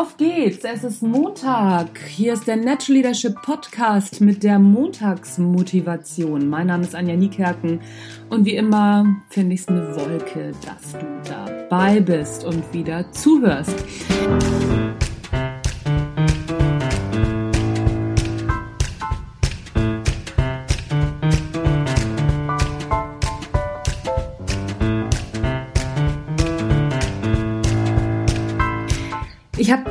auf geht's. Es ist Montag. Hier ist der Natural Leadership Podcast mit der Montagsmotivation. Mein Name ist Anja Niekerken und wie immer finde ich es eine Wolke, dass du dabei bist und wieder zuhörst. Ich habe,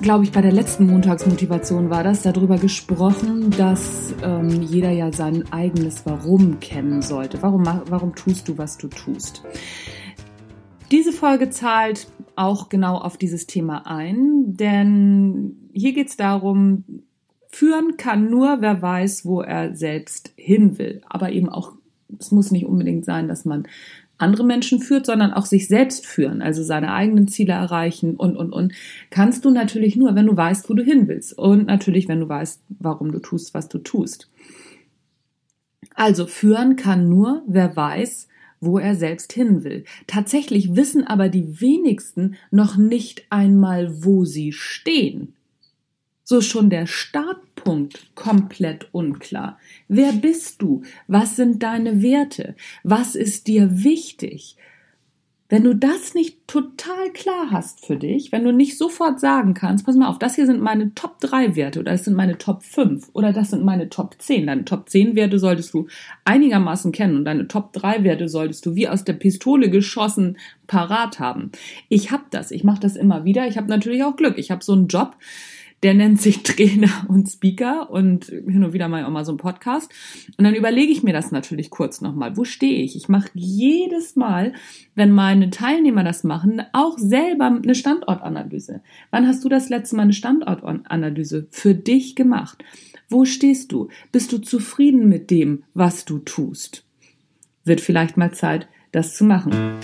glaube ich, bei der letzten Montagsmotivation war das, darüber gesprochen, dass ähm, jeder ja sein eigenes Warum kennen sollte. Warum, warum tust du, was du tust? Diese Folge zahlt auch genau auf dieses Thema ein, denn hier geht es darum, führen kann nur, wer weiß, wo er selbst hin will. Aber eben auch, es muss nicht unbedingt sein, dass man andere Menschen führt, sondern auch sich selbst führen, also seine eigenen Ziele erreichen und, und, und, kannst du natürlich nur, wenn du weißt, wo du hin willst und natürlich, wenn du weißt, warum du tust, was du tust. Also führen kann nur, wer weiß, wo er selbst hin will. Tatsächlich wissen aber die wenigsten noch nicht einmal, wo sie stehen. So schon der Start Punkt komplett unklar. Wer bist du? Was sind deine Werte? Was ist dir wichtig? Wenn du das nicht total klar hast für dich, wenn du nicht sofort sagen kannst, pass mal auf, das hier sind meine Top 3 Werte oder das sind meine Top 5 oder das sind meine Top 10. Deine Top 10 Werte solltest du einigermaßen kennen und deine Top 3 Werte solltest du wie aus der Pistole geschossen parat haben. Ich habe das, ich mache das immer wieder. Ich habe natürlich auch Glück. Ich habe so einen Job, der nennt sich Trainer und Speaker und hin und wieder mal auch mal so ein Podcast. Und dann überlege ich mir das natürlich kurz nochmal. Wo stehe ich? Ich mache jedes Mal, wenn meine Teilnehmer das machen, auch selber eine Standortanalyse. Wann hast du das letzte Mal eine Standortanalyse für dich gemacht? Wo stehst du? Bist du zufrieden mit dem, was du tust? Wird vielleicht mal Zeit, das zu machen.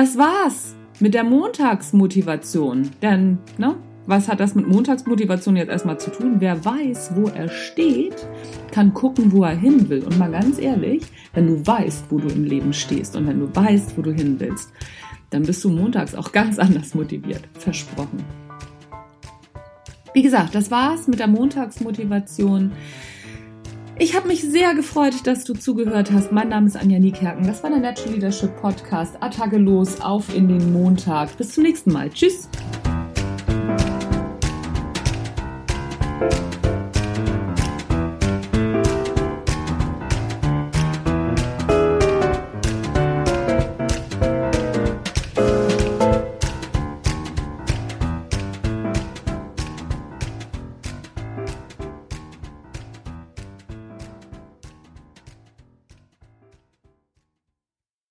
Das war's mit der Montagsmotivation. Denn, ne, was hat das mit Montagsmotivation jetzt erstmal zu tun? Wer weiß, wo er steht, kann gucken, wo er hin will. Und mal ganz ehrlich, wenn du weißt, wo du im Leben stehst und wenn du weißt, wo du hin willst, dann bist du montags auch ganz anders motiviert. Versprochen. Wie gesagt, das war's mit der Montagsmotivation. Ich habe mich sehr gefreut, dass du zugehört hast. Mein Name ist Anja Niekerken. Das war der Natural Leadership Podcast. Attacke los, auf in den Montag. Bis zum nächsten Mal. Tschüss.